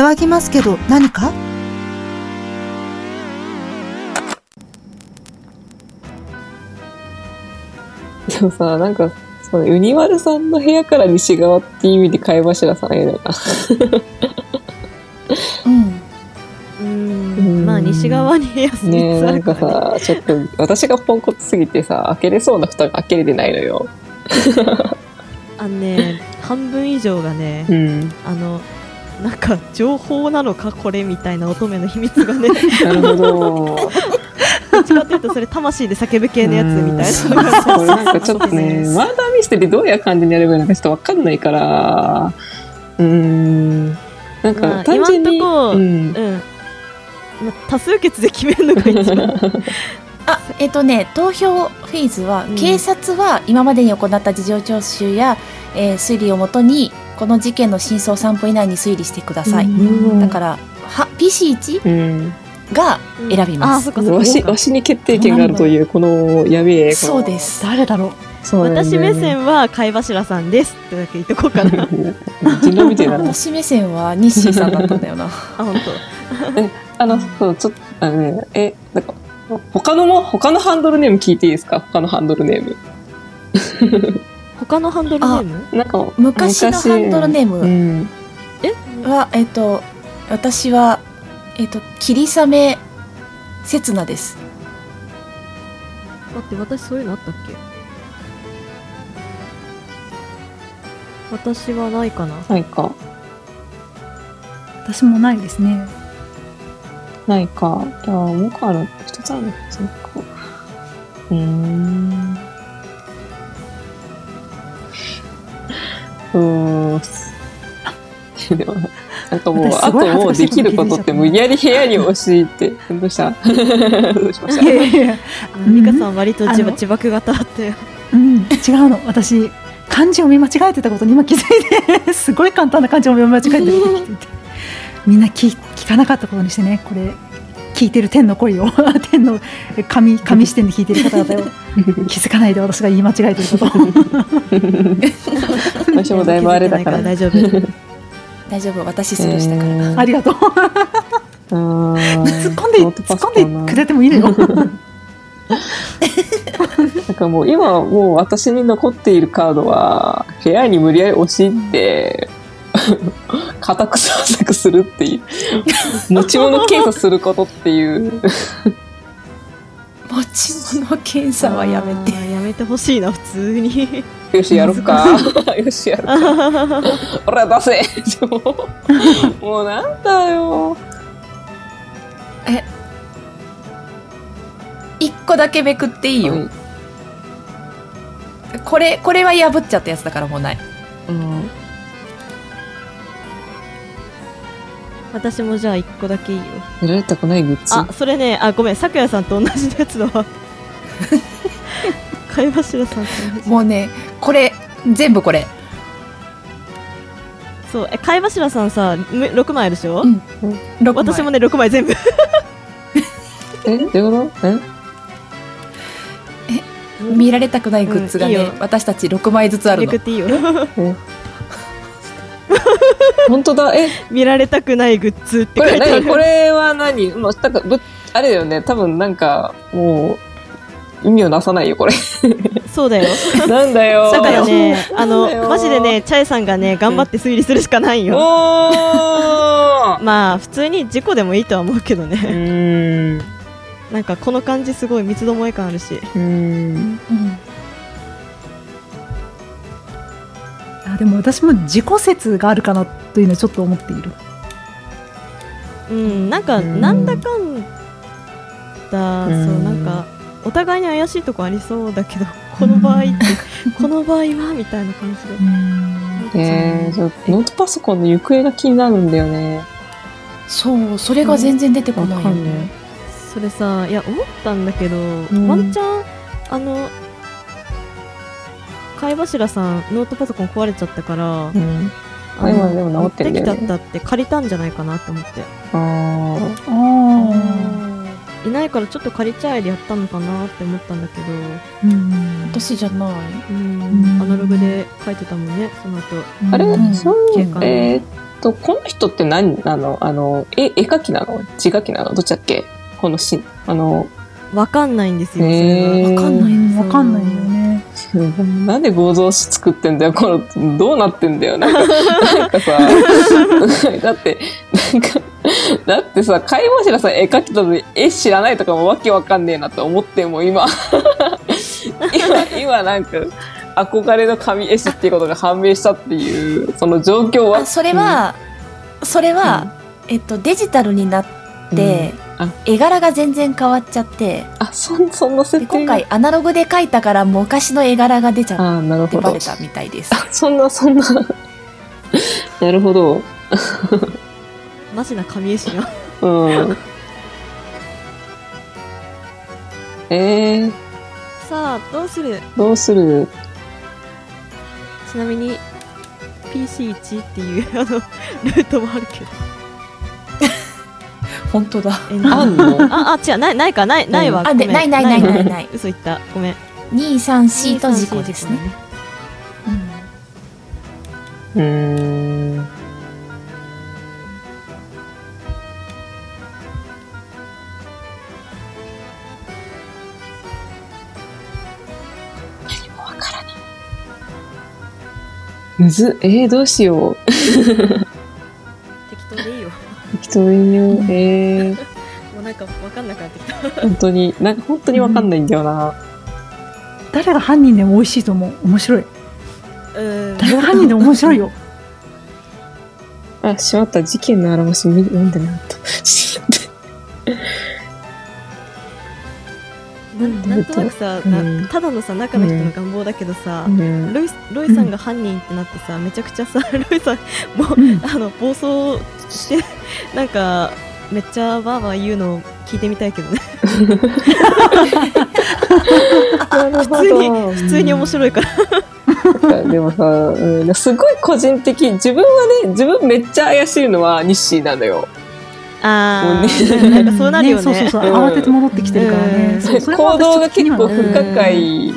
騒ぎますけど何か？でもさ、なんか、そのユニワルさんの部屋から西側っていう意味で貝柱さんいるな。うん。ううんん。まあ、西側に部屋3ねえ、なんか。さ、ちょっと私がポンコツすぎてさ、開けれそうな蓋が開けれてないのよ。あのね、半分以上がね、うん。あの、なんか情報なのかこれみたいな乙女の秘密がね。なるほど。どっちかというとそれ魂で叫ぶ系のやつみたいな。のがこれなんかちょっとね、マーダーミステリーどういう感じにやればいいのかちょっとわかんないから、うーん。なんまかあ単純に、今んとこうん。うん、まあ、多数決で決めるのが一番。あ、えっ、とね、投票フェーズは、うん。警察は今までに行った事情聴取や、えー推理をもとに、この事件の真相3分以内に推理してください。うんだから、は PC1 うん。が選びます。わし、わしに決定権があるという、このやべえ。そうで。す。誰だろう私目線は貝柱さんですってだけ言っとこうかな人狼みたいな。私目線はニッさんだったんだよな。あ本あの、そう、ちょっと、あのね、え、なんか、他のも、他のハンドルネーム聞いていいですか？他のハンドルネーム。当他のハンドルネーム？なんか、昔のハンドルネームうん。は、えっ、と、私は、えっ、と、霧雨せつなです。待って私そういうのあったっけ？私はないかなないか。私もないですねないか。じゃあ、もう一個ある。一つあるのそっか。うーん。うーん。でも、なんかもう、私あともうできることって無理やり部屋に押し入って、どうした？どうしました？いやいや美香さん割と自自爆型あったよ。うん違うの。私漢字を見間違えてたことに今気づいて。すごい簡単な漢字を見間違えてることに気づいて。みんな聞聞かなかったことにしてねこれ聞いてる天の声を 天の神神視点で聞いてる方々を 気づかないで私が言い間違えてること。を 私もだいぶあれだから。大丈夫。大丈夫、私スルーしたから。ありがとう。突突っ込んで突っ込んでくれてもいいのよ。なんかもう今はもう私に残っているカードは部屋に無理やり押し入って 家宅捜索するっていう持ち物検査することっていう。持ち物検査はやめて。やめてほしいな普通に。よしやろっか。よしやろうか。俺は出せ。もうもうなんだよ。一個だけめくっていいよ。はいこれ、これは破っちゃったやつだからもうない。うん私もじゃあ一個だけいいよ。やられたくないグッズ？あそれねあごめんさくやさんと同じやつだわ。貝柱さんと同じ。もうね、これ、全部これ。そうえ貝柱さんさむ6枚でしょ、うん。6枚。私もね6枚全部。えどういうこと？え？見られたくないグッズがね、うんいいよ。私たち6枚ずつあるの。めくっ。ていいよ 本当だ。え？見られたくないグッズってこれ書いてある。何？これは何？もうなんかぶあれだよね。多分なんかもう意味をなさないよこれ。そうだよ。なんだよ。だからねあのマジでねチャイさんがね頑張って推理するしかないよ。おー。まあ普通に事故でもいいとは思うけどうね。ーん。なんかこの感じすごい三つどもえ感あるし。うーん。うんあでも私も自己説があるかなというのはちょっと思っている。うんなんかうん。なんだかんだうん。そうなんかお互いに怪しいとこありそうだけど この場合ってこの場合はみたいな感じで。えー、ノートパソコンの行方が気になるんだよね。そう、それが全然出てこないよね。それさいや思ったんだけど、ん。ワンチャンあの貝柱さんノートパソコン壊れちゃったから、うん。今でも治ってるんだよね。持ってきたったって借りたんじゃないかなって思って。あー。あいないからちょっと借りちゃえでやったのかなって思ったんだけど。うん。私じゃない。うん。うんアナログで書いてたもんねその後。あれ、うん。そうえーっと、この人って何なの？あの、絵、絵描きなの？字書きなの？どっちだっけ？このし、あの、わかんないんですよ、それは。わかんないうんわかんないよね。なんで合造紙作ってんだよこの、どうなってんだよなんか、なんかさ、だって、なんか、だってさ、貝柱さん絵描きたのに絵知らないとかもわけわかんねえなって思っても今、今、今なんか、憧れの紙絵師っていうことが判明したっていう、その状況は。あそれは、それは、えっと、デジタルになって、うん。あ絵柄が全然変わっちゃってうん、あ、そん、そんな設で定が？今回アナログで描いたから昔の絵柄が出ちゃっああ、なるほどてバレ。たみたいです。あそんな、そんな。なるほど。マジな神絵師が。うん。えー、さあ、どうする？どうする？ちなみに、PC1 っていう、あの、ルートもあるけど。本当だ。えあんの？あ、あ、違う、ない、ないか、ない、ないわ。あでないないないないない 嘘言った。ごめん。2、3、4と事故ですね。うんうーん。何もわからない。むずっ、えー、どうしよう。適当に言う。えー、もうなんかわかんなくなってきた。本当に、なんか本当にわかんないんだよな。誰が犯人でも美味しいと思う面白いうん。誰が犯人でも面白いよ あ、しまった。事件の表し見読んでなかったなんとなくさ、うん。なただのさ中の人の願望だけどさ、うん。ロイロイさんが犯人ってなってさ、めちゃくちゃさ ロイさんもう、うん。あの暴走してなんかめっちゃバーバー言うのを聞いてみたいけどね。普通にど。普通に面白いから、でもさ、うん、すごい個人的、自分はね、自分めっちゃ怪しいのはニッシーなのよ。あもうー。なんかそうなるよね。そうそうそう。うん。慌てて戻ってきてるからね、行動が結構不可解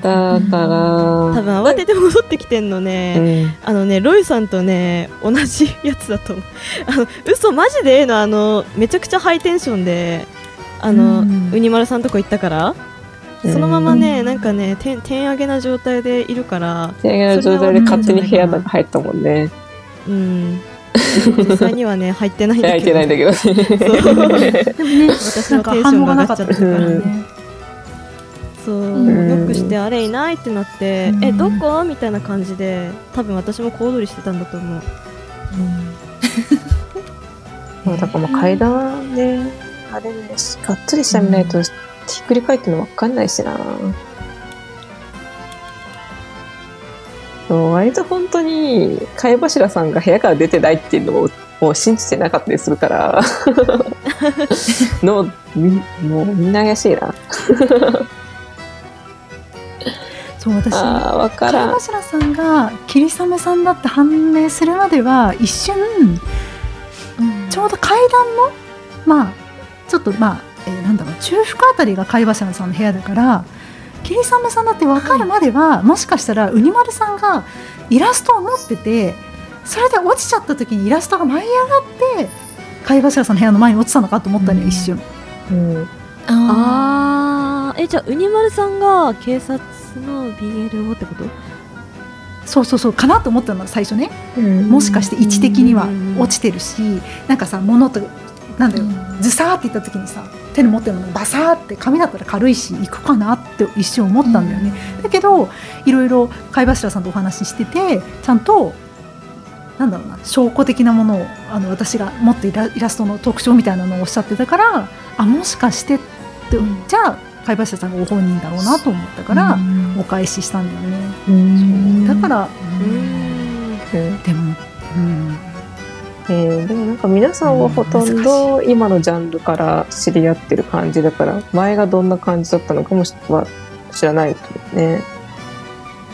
だから、多分慌てて戻ってきてんのうね、ん、あのねロイさんとね同じやつだと思う。あの嘘マジでええのあのめちゃくちゃハイテンションであの、うん。ウニマルさんとこ行ったから。うん。そのままね、なんかね、点点上げな状態でいるから、手上げの状態で勝手に部屋の中入ったもんね。うん。実際にはね、入ってないんだ入っけど。てないんだけど。そう。でもね私なんかのテンションがなかが上がっちゃったから。ね。そう、うん。ノックして、あれいないってなって、うん。え、どこ？みたいな感じで、多分私も小躍りしてたんだと思う。もうだからもう階段ね、あれね、がっつりしてみないと、ひっくり返ってるの分かんないしな。割と本当に貝柱さんが部屋から出てないっていうのをもう信じてなかったりするから。のみもうみんな怪しいな。そう私あからん。貝柱さんが霧雨さんだって判明するまでは一瞬ちょうど階段のまあちょっとまあ、えーなんだろう中腹あたりが貝柱さんの部屋だから霧雨さんだって分かるまでは、もしかしたらうに丸さんがイラストを持っててそれで落ちちゃった時にイラストが舞い上がって貝柱さんの部屋の前に落ちたのかと思ったのよ、うん一瞬。うん。ああー、え、じゃあ、ウニマルさんが警察の BLO ってことそうそうそうかなと思ったの最初ねうんもしかして位置的にはうん落ちてるしなんかさ物と？なんだよ。ズサーっていった時にさ手に持ってるものバサーって紙だったら軽いし行くかなって一瞬思ったんだよね、だけどいろいろ貝柱さんとお話ししててちゃんとなんだろうな証拠的なものをあの私が持ってイラストの特徴みたいなのをおっしゃってたからあもしかしてって、うん。じゃあ貝柱さんがご本人だろうなと思ったから、お返ししたんだよね、だから、でも、うん、えーでもなんか皆さんはほとんど今のジャンルから知り合ってる感じだから前がどんな感じだったのかもしは知らないけどね。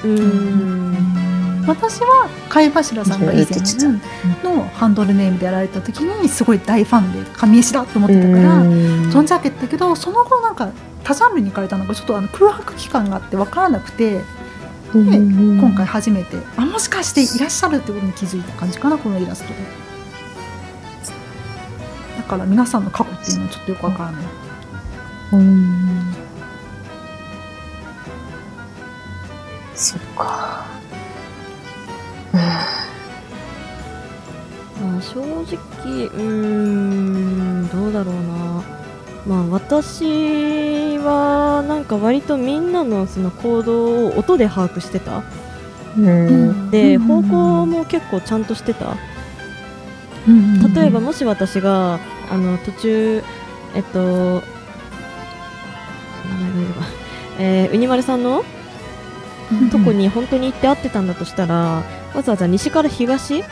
うーん。私は貝柱さんが以前のハンドルネームでやられた時にすごい大ファンで神絵師だと思ってたから存じ上げてたけどその後なんか多ジャンルに行かれたのがちょっとあの空白期間があって分からなくてで今今回初めてあもしかしていらっしゃるってことに気づいた感じかなこのイラストでだから皆さんの過去っていうのはちょっとよくわからない。うん。そっか。まあ、正直うーんどうだろうな。まあ私はなんか割とみんなのその行動を音で把握してた。うん。でうん。方向も結構ちゃんとしてた。例えばもし私があの途中えっと名前が出ればえー、ウニマルさんの？とこに本当に行って会ってたんだとしたら、わざわざ西から東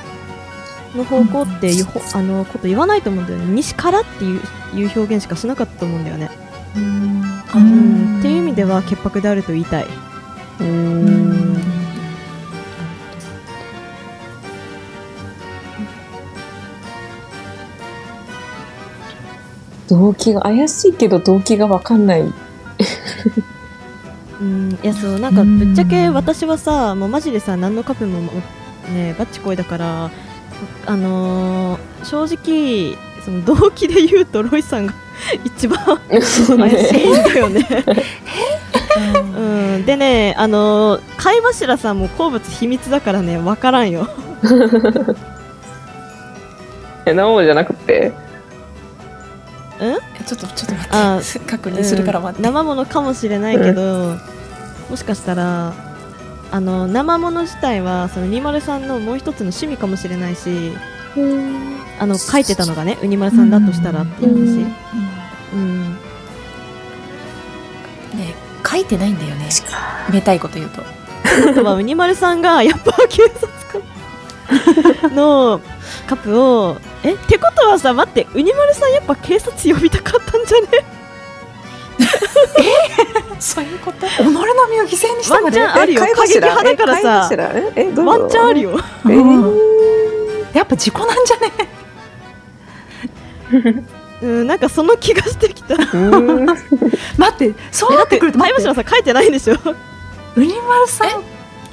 の方向っていうほ、あのこと言わないと思うんだよね。西からっていういう表現しかしなかったと思うんだよね、うん。うん。っていう意味では潔白であると言いたい。うん。動機が怪しいけど動機がわかんない。うんいやそうなんかぶっちゃけ私はさもうマジでさ何のカップもねバッチコイだからあのー正直その動機で言うとロイさんが 一番怪しいんね。だよね うん、でね、あのー貝柱さんも好物秘密だからね、わからんよ。え、なおじゃなくて？ちょっとちょっと待あって。確認するから待って、生ものかもしれないけど、もしかしたら、あの生もの自体はその203さんのもう一つの趣味かもしれないし、あの書いてたのがね、ウニマルさんだとしたらっていう話。うん、ね書いてないんだよね。めたいこと言うと。あとはウニマルさんがやっぱ警察官のカップをえってことはさ待ってウニマルさんやっぱ警察呼びたかったんじゃね？そういうこと？己の身を犠牲にしたまで？ワンチャンあるよ。貝過激派だからさ。えどうワンチャンあるよ。えー。やっぱ事故なんじゃね？うんなんかその気がしてきた。待ってそうなってくると貝柱さん書いてないんでしょ？ウニマルさん。え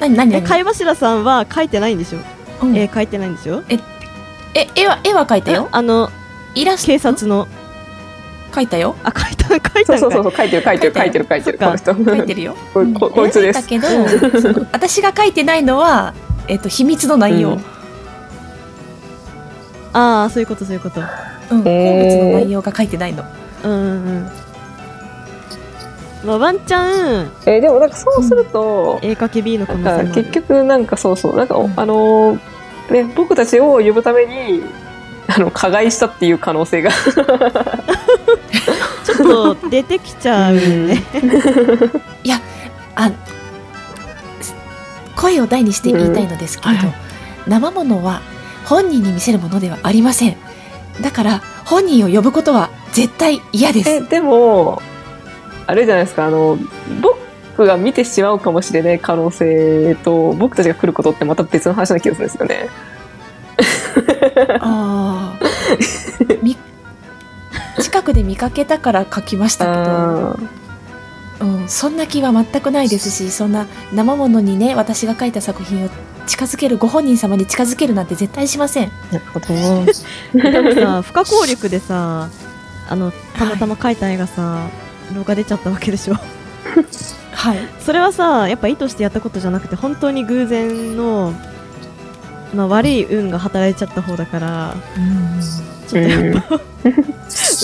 何何何？貝柱さんは書いてないんでしょ？うん。え書いてないんでしょ？え絵は絵は描いたよ。あのイラスト？警察の。描いたよ。あ書いた書いたそうそうそう書いてる書いてる書いてる書いてるこの人。描いてるよ。こここいつです。だけど 私が書いてないのは、えっと秘密の内容、ううん。んああそういうことそういうこと。好物へー。の内容が書いてないの。うんうんうん。まあワンチャンえーでもなんかそうすると、絵描き B の可能性もある。なんか結局なんかそうそう。なんか、うん。あのーね僕たちを呼ぶためにあの加害したっていう可能性が。ちょっと出てきちゃうね。あ声を大にして言いたいのですけれど、うん。はい生ものは本人に見せるものではありません。だから本人を呼ぶことは絶対嫌です。えでもあれじゃないですかあの僕が見てしまうかもしれない可能性と僕たちが来ることってまた別の話な気がするんですよね。あーみ近くで見かけたから書きましたけど、あうん、そんな気は全くないですしそんな生ものにね私が書いた作品を近づけるご本人様に近づけるなんて絶対しませんーなるほど。でもさ、不可抗力でさ、あの、たまたま描いた絵がさ、動画出ちゃったわけでしょ。はい。それはさ、やっぱ意図してやったことじゃなくて、本当に偶然の、まあ、悪い運が働いちゃった方だから、ちょっとやっぱ、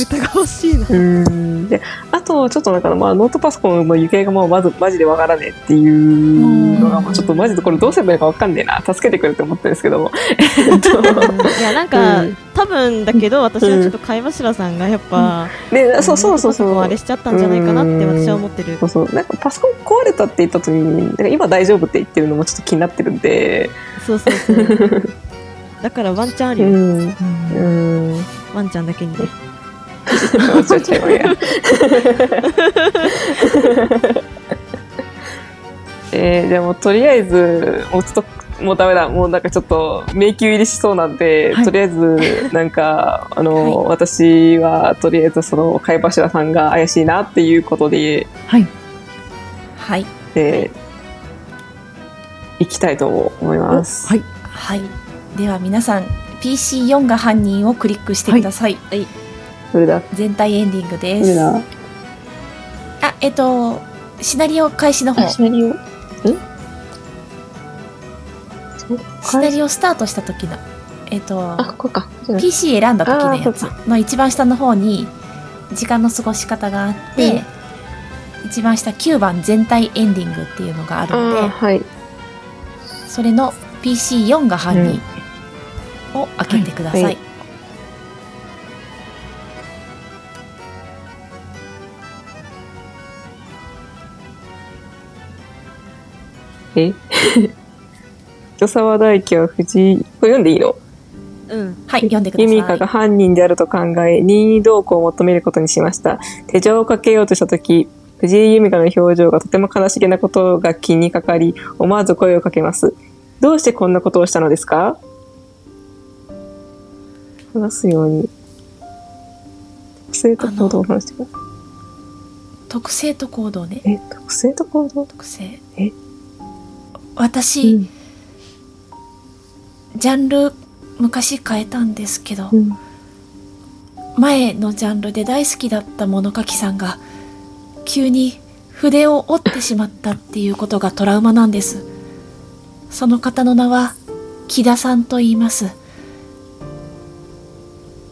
疑わしいな。うん。であとちょっとなんかまあノートパソコンの行方がもうまずマジでわからねえっていうのがまあちょっとマジでこれどうすればいいかわかんねえな。助けてくれって思ってるんですけども。えっといや、なんか、うん。多分だけど、私はちょっと貝柱さんがやっぱ、でそうそうそうそう。ノートパソコンあれしちゃったんじゃないかなって私は思ってる。そ。うそう。なんかパソコン壊れたって言った時に今大丈夫って言ってるのもちょっと気になってるんで。そうそうそう。だからワンチャンあるよ。うん。うん。ワンちゃんだけにね。えー、じゃあもうとりあえずもうちょっともうダメだ。もうなんかちょっと迷宮入りしそうなんで、はい。とりあえずなんかあの、私はとりあえずその貝柱さんが怪しいなっていうことで、はい。はい。えーい。きたいと思います。はい。はい。では皆さん PC4 が犯人をクリックしてください。どれだ。全体エンディングどです。れだ。あ、えっとシナリオ開始の方。あ、。シナリオ？んシナリオスタートした時のえっとあ、ここか。PC 選んだ時のやつ。の一番下の方に時間の過ごし方があって、一番下9番全体エンディングっていうのがあるのではい。それの PC4 が犯人を開けてください、はい。え？人沢大樹は藤井、これ読んでいいの？うん。はい読んでくだユミカさいが犯人であると考え、任意同行を求めることにしました。手錠をかけようとしたとき、藤井ユミカの表情がとても悲しげなことが気にかかり、思わず声をかけます。どうしてこんなことをしたのですか？話すように。特性と行動を話してくださ特性と行動ね。い。え、特性と行動？特性。え？私、うん。ジャンル昔変えたんですけど、うん。前のジャンルで大好きだった物書きさんが急に筆を折ってしまったっていうことがトラウマなんです。その方の名は木田さんと言います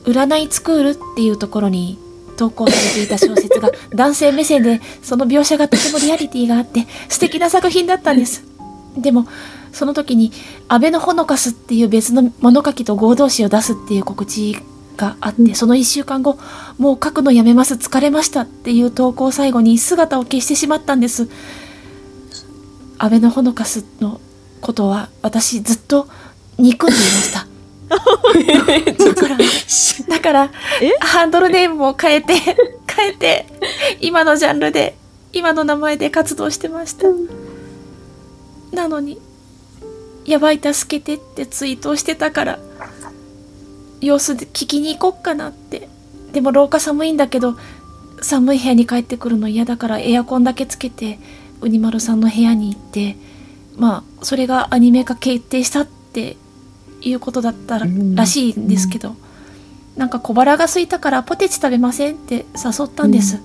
占いスクールっていうところに投稿されていた小説が 男性目線でその描写がとてもリアリティがあって素敵な作品だったんです。でもその時に「アベノホノカス」っていう別の物書きと合同誌を出すっていう告知があって、その1週間後もう書くのやめます。疲れましたっていう投稿を最後に姿を消してしまったんです。アベノホノカスのことは私ずっと憎んでいました だからだからえ？ハンドルネームを変えて変えて今のジャンルで今の名前で活動してました、なのに「やばい助けて」ってツイートをしてたから様子で聞きに行こっかなって。でも廊下寒いんだけど寒い部屋に帰ってくるの嫌だからエアコンだけつけてウニマルさんの部屋に行ってまあそれがアニメ化決定したっていうことだったらうんらしいんですけど、なんか小腹が空いたからポテチ食べませんって誘ったんです、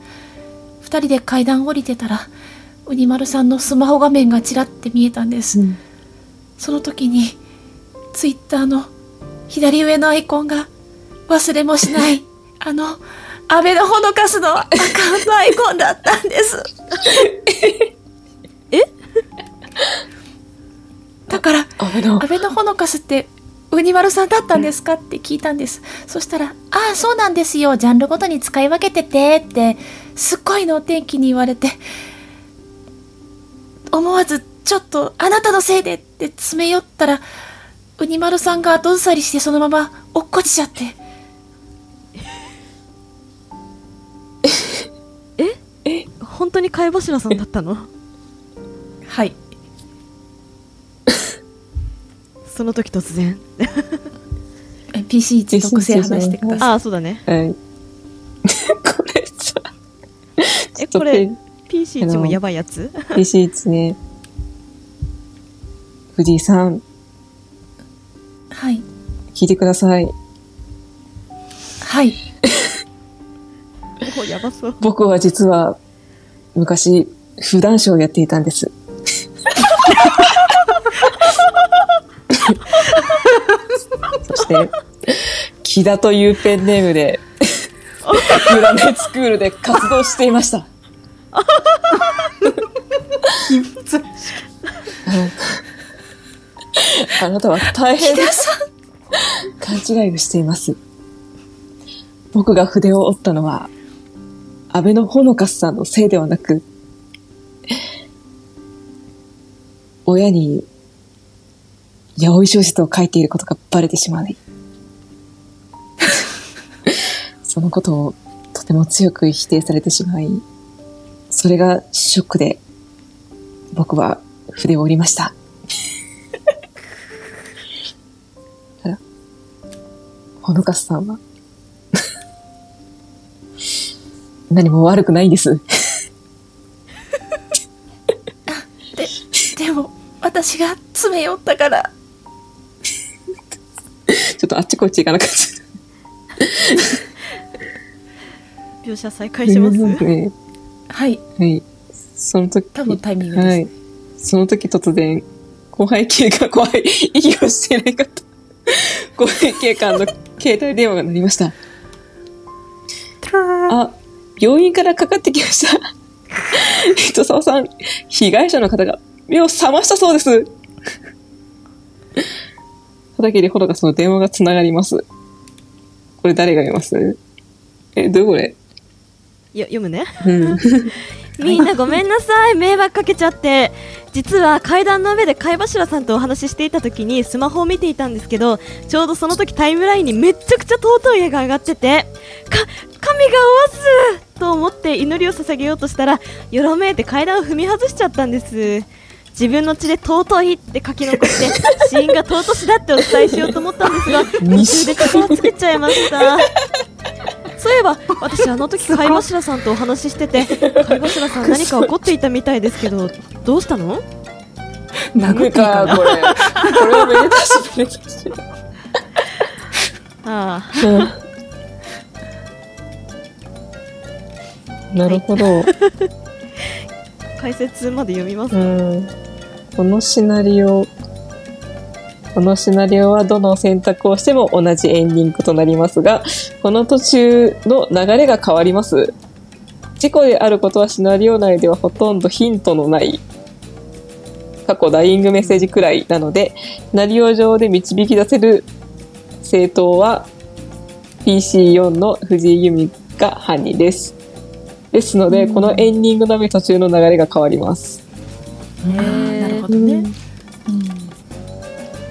二人で階段降りてたらウニマルさんのスマホ画面がちらって見えたんです、うん。その時にツイッターの左上のアイコンが忘れもしない あのアベノホノカスのアカウントアイコンだったんです。え？だからあべの。アベノホノカスってウニマルさんだったんですか？って聞いたんです。そしたら、ああ、そうなんですよ。ジャンルごとに使い分けててって、すっごいのお天気に言われて、思わず、ちょっと、あなたのせいでって詰め寄ったら、ウニマルさんが後ずさりしてそのまま落っこちちゃって。本当に貝柱さんだったの？はい。その時突然。え PC1 特性話してください。ああ、そうだね。はい。これさ、え、これ、PC1 もやばいやつ？PC1 ね。藤井さん、はい。聞いてください。はい。おやばそう。僕は実は、昔、普段書をやっていたんです。して、木田というペンネームで、占いスクールで活動していました。あなたは大変木田さん勘違いをしています。僕が筆を折ったのは、安倍のほのかすさんのせいではなく、親に、八百小説を書いていることがバレてしまい、そのことをとても強く否定されてしまい、それがショックで、僕は筆を折りました。あら、ほのかすさんは、何も悪くないんです。でも私私が詰め寄ったから。ちょっとあっちこっち行かなかった。描写再開します？ねはい。はい。その時、多分タイミングです。はい。その時突然、後輩警官、後輩、息をしていない方、後輩警官の携帯電話が鳴りました。あ、病院からかかってきました。人沢さん、被害者の方が目を覚ましたそうです。畑でほどがその電話がつながります。これ誰が見ます？え、どれこれよ読むね。うん。みんなごめんなさい。迷惑かけちゃって。実は階段の上で貝柱さんとお話ししていた時にスマホを見ていたんですけどちょうどその時タイムラインにめっちゃくちゃ尊い絵が上がっててか神がおわすと思って祈りを捧げようとしたらよろめいて階段を踏み外しちゃったんです自分の血で尊いって書き残して 死因が尊しだってお伝えしようと思ったんですが途中で力をつけちゃいましたそういえば私あの時貝柱さんとお話ししてて貝柱さん 何か怒っていたみたいですけどどうしたの？殴っていいかな？これ。これはめでたし、めでたし。あなるほど。あ解説まで読みますうん。このシナリオ、このシナリオはどの選択をしても同じエンディングとなりますが、この途中の流れが変わります。事故であることはシナリオ内ではほとんどヒントのない、過去ダイイングメッセージくらいなので、シナリオ上で導き出せる正当は PC4 の藤井由美が犯人です。ですので、このエンディングのみ途中の流れが変わります。どね。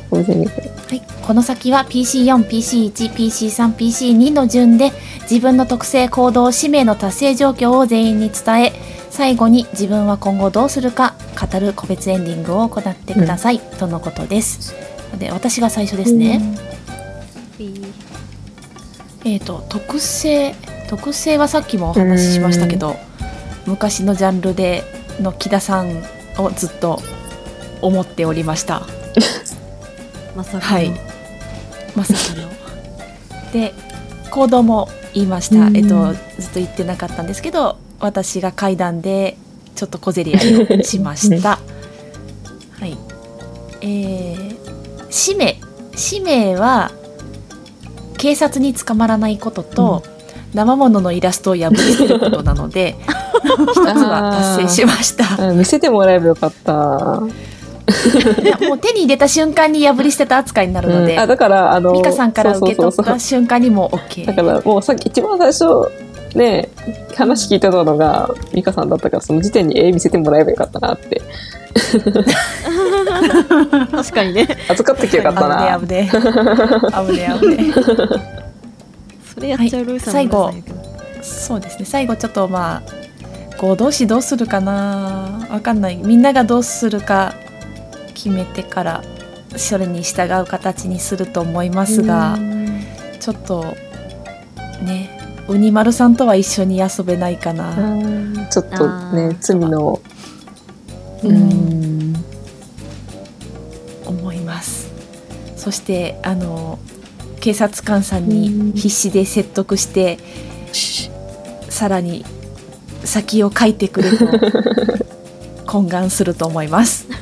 ごめん。なさいねはい、この先は PC4、PC1、PC3、PC2 の順で自分の特性行動使命の達成状況を全員に伝え最後に自分は今後どうするか語る個別エンディングを行ってください、とのことです。で私が最初ですね、えっ、と特性特性はさっきもお話ししましたけど昔のジャンルでの木田さんをずっと思っておりましたまさかのはいまさかの。で行動も言いました、うんえっとずっと言ってなかったんですけど私が階段でちょっと小競り合いをしました。はい。えー、使命使命は警察に捕まらないことと、生物のイラストを破り捨てることなので 一つは達成しました。あ見せてもらえばよかった。もう手に入れた瞬間に破り捨てた扱いになるので、うん。あだから、あの、美香さんから受け取った瞬間にもう OK。だから、もうさっき一番最初、ね、話聞いてたのが、美香さんだったから、その時点に絵見せてもらえばよかったなって。確かにね。預かってきゃよかったな。危ねえ危ねえ。危ねえ危ねそれやっちゃうロイさんはいの良さやけど。えそうですね。最後ちょっとまあ合同士どうするかな。わかんない。みんながどうするか決めてからそれに従う形にすると思いますがちょっとねウニ丸さんとは一緒に遊べないかな、うんちょっとね罪の、ううん。ん、思います。そしてあの警察官さんに必死で説得してさらに先を書いてくれと 懇願すると思います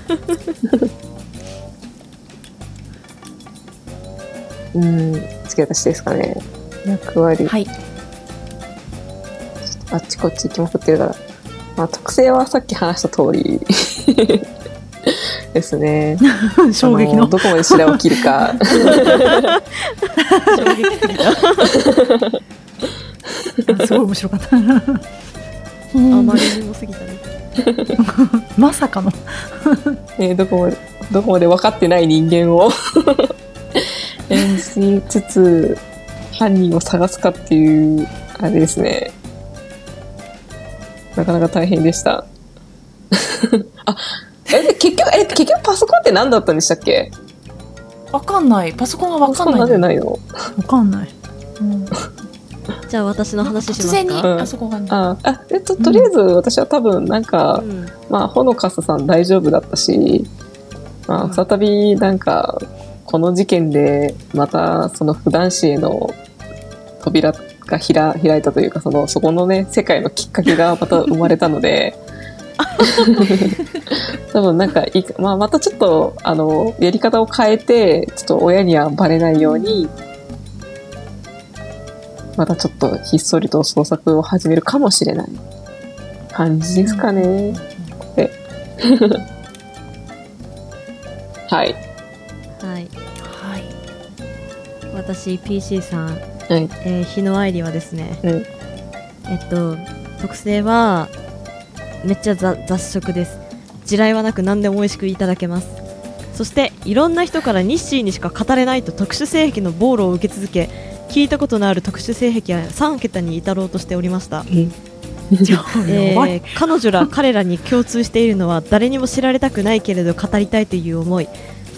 うん、次私ですかね。役割、はいあっちこっち行きまくってるから。まあ、特性はさっき話した通り ですね。衝撃のあどこまで白を切るか。衝撃すぎたすごい面白かったあまりにも過ぎたね まさかの。ね、どこまで、どこまで分かってない人間を。演じつつ、犯人を探すかっていう、あれですね。なかなか大変でした。あ、え、で結局、え、結局パソコンって何だったんでしたっけ？わかんない。パソコンがわかんなんでないないの？わかんない。うんじゃあ私の話しますか？突然にうんあそこがね。あ、あ、えっと、とりあえず私は多分なんか、うん。まあ、ほのかすさん大丈夫だったし、まあ、再びなんか、この事件で、またその普段子への扉が開開いたというか、その、そこのね、世界のきっかけがまた生まれたので、多分なんかいい、まあ、またちょっと、あの、やり方を変えて、ちょっと親にはバレないように、またちょっとひっそりと創作を始めるかもしれない感じですかね。で はい。はいはい。私 PC さん、はい。えー日の愛理はですね、うんえっと特性はめっちゃ雑雑食です地雷はなく何でも美味しくいただけますそしていろんな人からニッシーにしか語れないと特殊性癖の暴露を受け続け聞いたことのある特殊性癖は3桁に至ろうとしておりました。えー彼女ら彼らに共通しているのは誰にも知られたくないけれど語りたいという思い。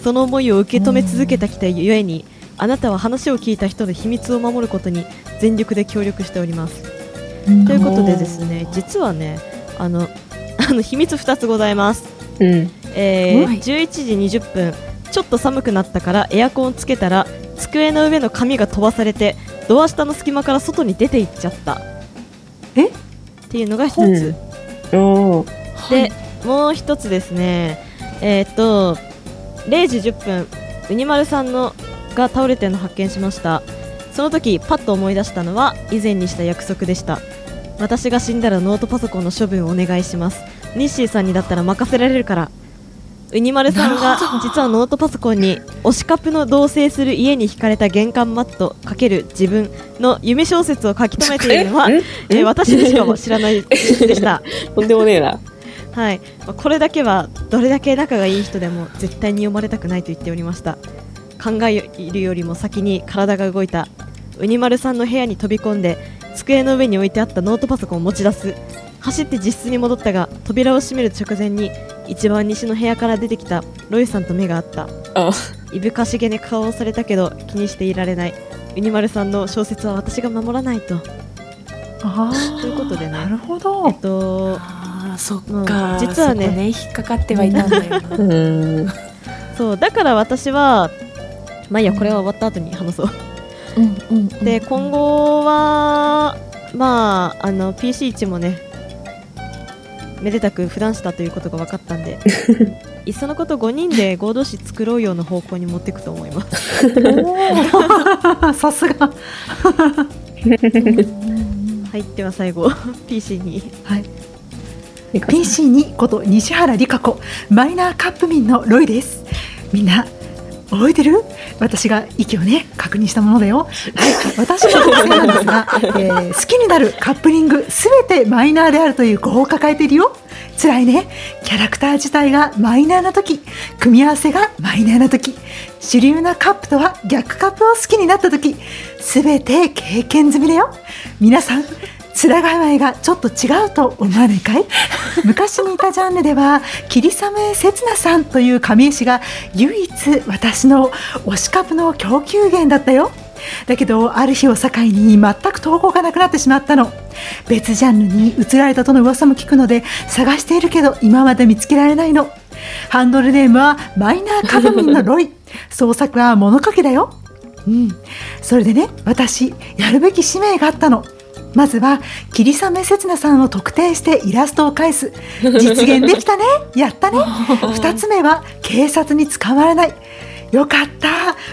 その思いを受け止め続けたきたゆえにあなたは話を聞いた人の秘密を守ることに全力で協力しております。ということでですね実はねあのあの秘密2つございます、うん。えーはい。11時20分ちょっと寒くなったからエアコンをつけたら机の上の紙が飛ばされてドア下の隙間から外に出て行っちゃったえ？っていうのが1つ、おーで、もう一つですね、えーっと、0時10分、ウニマルさんのが倒れてるのを発見しました。その時、パッと思い出したのは、以前にした約束でした。私が死んだらノートパソコンの処分をお願いします。ニッシーさんにだったら任せられるから。ウニマルさんが実はノートパソコンに推しカップの同棲する家に引かれた玄関マット×自分の夢小説を書き留めているのは、え私にしか知らないでした。とんでもねえな。はい、まあこれだけはどれだけ仲がいい人でも絶対に読まれたくないと言っておりました。考えるよりも先に体が動いた。ウニマルさんの部屋に飛び込んで机の上に置いてあったノートパソコンを持ち出す走って自室に戻ったが扉を閉める直前に一番西の部屋から出てきたロイさんと目が合った。あ、いぶかしげに顔をされたけど気にしていられない。ウニマルさんの小説は私が守らないと。あーということでね。なるほえどっとああ、そっうんか。実はねそこ引っかかってはいたんだよな。う。そうだから私はまあいいやこれは終わった後に話そう。うんで今後はまああの PC1 もねめでたく普段したということが分かったんで いっそのこと5人で合同誌作ろうようの方向に持っていくと思います。さすが。はいでは最後 PC に。はい。PC にこと西原理香子マイナーカップ民のロイです。みんな覚えてる？私が息をね確認したものだよ。はい。私の特性なんですが、えー好きになるカップリングすべてマイナーであるという語を抱えているよ辛いね。キャラクター自体がマイナーな時。組み合わせがマイナーな時。主流なカップとは逆カップを好きになった時。すべて経験済みだよ。皆さん面構えがちょっと違うと思わないかい？昔にいたジャンルでは霧雨刹那さんという神絵師が唯一私の推しカップの供給源だったよ。だけどある日を境に全く投稿がなくなってしまったの。別ジャンルに移られたとの噂も聞くので探しているけど今まで見つけられないの。ハンドルネームはマイナーカブミンのロイ。創作は物書きだよ。うん。それでね私やるべき使命があったの。まずは霧雨刹那さんを特定してイラストを返す。実現できたね。やったね。2つ目は警察に捕まらない。よかった。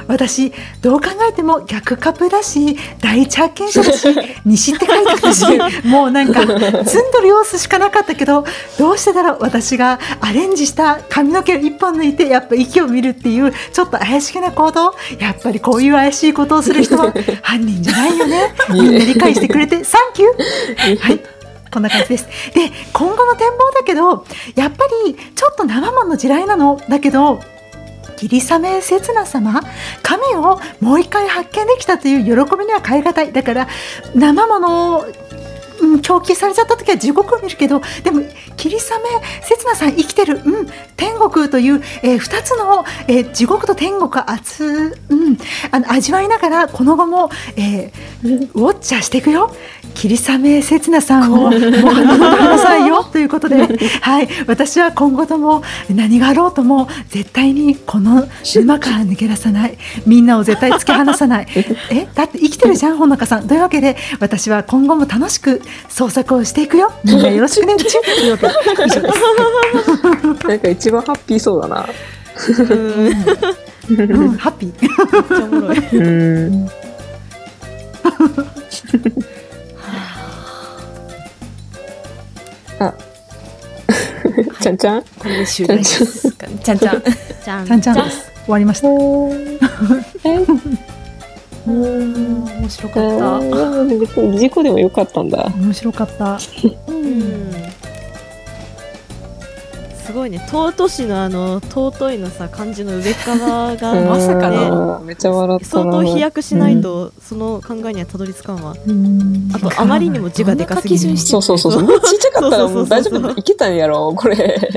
私どう考えても逆カップだし第一発見者だし 西って書いてあったしもうなんか積んどる様子しかなかったけどどうしてだろう私がアレンジした髪の毛を一本抜いてやっぱ息を見るっていうちょっと怪しげな行動。やっぱりこういう怪しいことをする人は 犯人じゃないよね。みんな理解してくれてサンキュー。はい。こんな感じです。で、今後の展望だけど、やっぱりちょっと生もんの地雷なの。だけど、霧雨刹那様神をもう一回発見できたという喜びには変え難い。だから生ものをううん、狂気されちゃった時は地獄を見るけどでも霧雨刹那さん生きてる、うん、天国という、えー、2つの、えー、地獄と天国が熱、うん、あの味わいながらこの後も、えー、ウォッチャーしていくよ。霧雨刹那さんをもう花の花さいよ。ということで、はい、私は今後とも何があろうとも絶対にこの沼から抜け出さない。みんなを絶対突き放さない。えだって生きてるじゃんほのかさん。というわけで私は今後も楽しく創作をしていくよみんなよろしくね以上ですなんか一番ハッピーそうだな。うんハッピー。ちゃおもろいうん。あ、ちゃんちゃん？これで終了ですかね。ちゃんちゃん。ちゃんちゃんちゃんです。終わりました。面白かった。事故でもよかったんだ。面白かった。うんすごいね尊しのあの尊いのさ漢字の上側がまさかねのうんめっちゃ笑ったな。相当飛躍しないとその考えにはたどり着かんわうんあとあまりにも字がでかすぎるそうそうそうそう。ちっちゃかったらもう大丈夫。いけたんやろ、これ。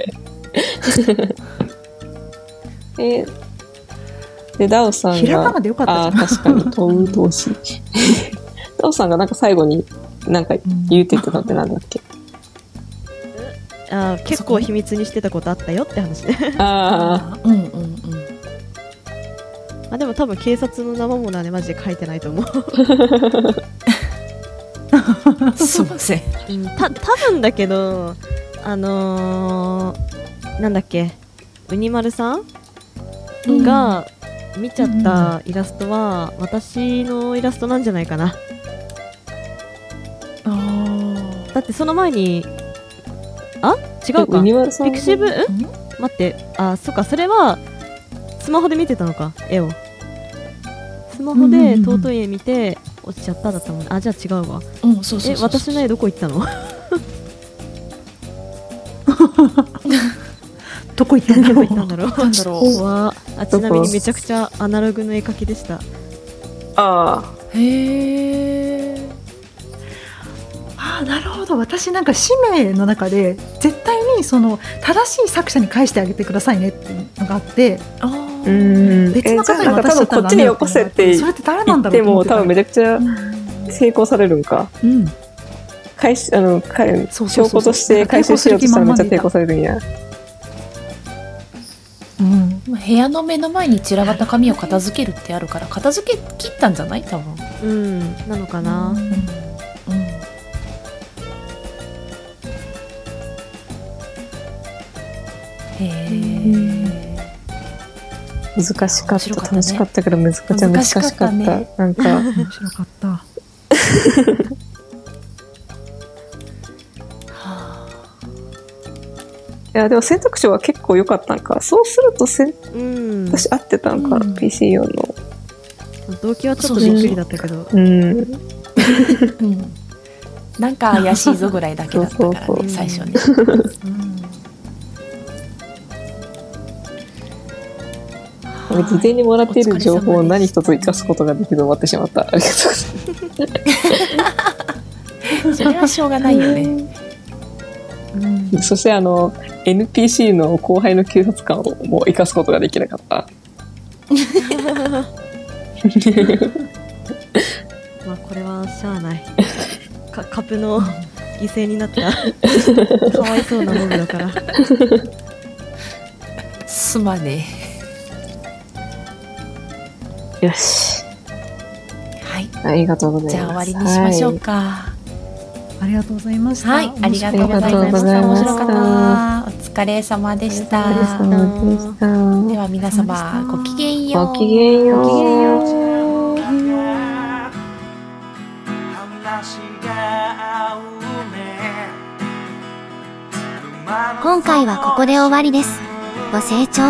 えで、ダオさんが。ひらがなでよかったあじゃん。ー確かに、問う同士。ダオさんがなんか最後になんか言うてたのってなんだっけ？あー結構秘密にしてたことあったよって話あうんうんうん。あでも多分警察の生ものはねマジで書いてないと思う、すいません。うん、た多分だけどあのー、なんだっけ？ウニマルさんが見ちゃったイラストは私のイラストなんじゃないかな。あー。だってその前にあ？違あ。うか。ピクシブ？ん？待って。あそっか。それはスマホで見てたのか？絵を。スマホでうんうんうんうん。尊い絵見て落ちちゃっただったもんねあじゃあ違うわ。え私の絵どこ行ったの？どこ行ったんだどろう。こ行ったんだろう？なんだろう。わあちなみにめちゃくちゃアナログの絵描きでしたあへえ。ああ、なるほど。私なんか使命の中で絶対にその正しい作者に返してあげてくださいねっていうのがあって、ああ。うーん。別の方に渡しちゃったら多分こっちによこせってそれって誰な言んだろうっても多分めちゃくちゃうん成功されるんか。うん。回収あの証拠として回収しようとしたらめっちゃ抵抗されるんや。うん。部屋の目の前に散らばった紙を片付けるってあるから片付け切ったんじゃない？多分。うんなのかな、うん。へえ。難しかった。面白かったね楽しかったけど難しかった。難しかった。難しかったねなんか、面白かった。や、でも選択肢は結構良かったんか。そうすると選うん択肢合ってたんか、うん PC 用の。動機はちょっとびっくりだったけどうん。うん。なんか怪しいぞぐらいだけだったからね 最初ね。うん事前にもらっている情報を何一つ生かすことができず終わってしまった。ありがとうございます。それはしょうがないよね。そしてあの NPC の後輩の警察官をもう生かすことができなかった。まあこれはしゃあない かカプの犠牲になった かわいそうなモブだからすまねよし。え。はい。ありがとうございます。じゃあ終わりにしましょうか。ありがとうございました。はい、ありがとうございました。面白かった。お疲れ様でした。お疲れ様でした。では皆様ごきげんよう。ごきげんよう。ごきげんよう今回はここで終わりです。ご清聴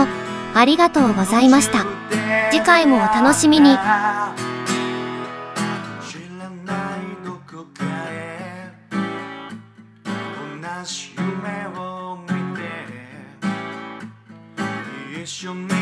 ありがとうございました。次回もお楽しみに。一緒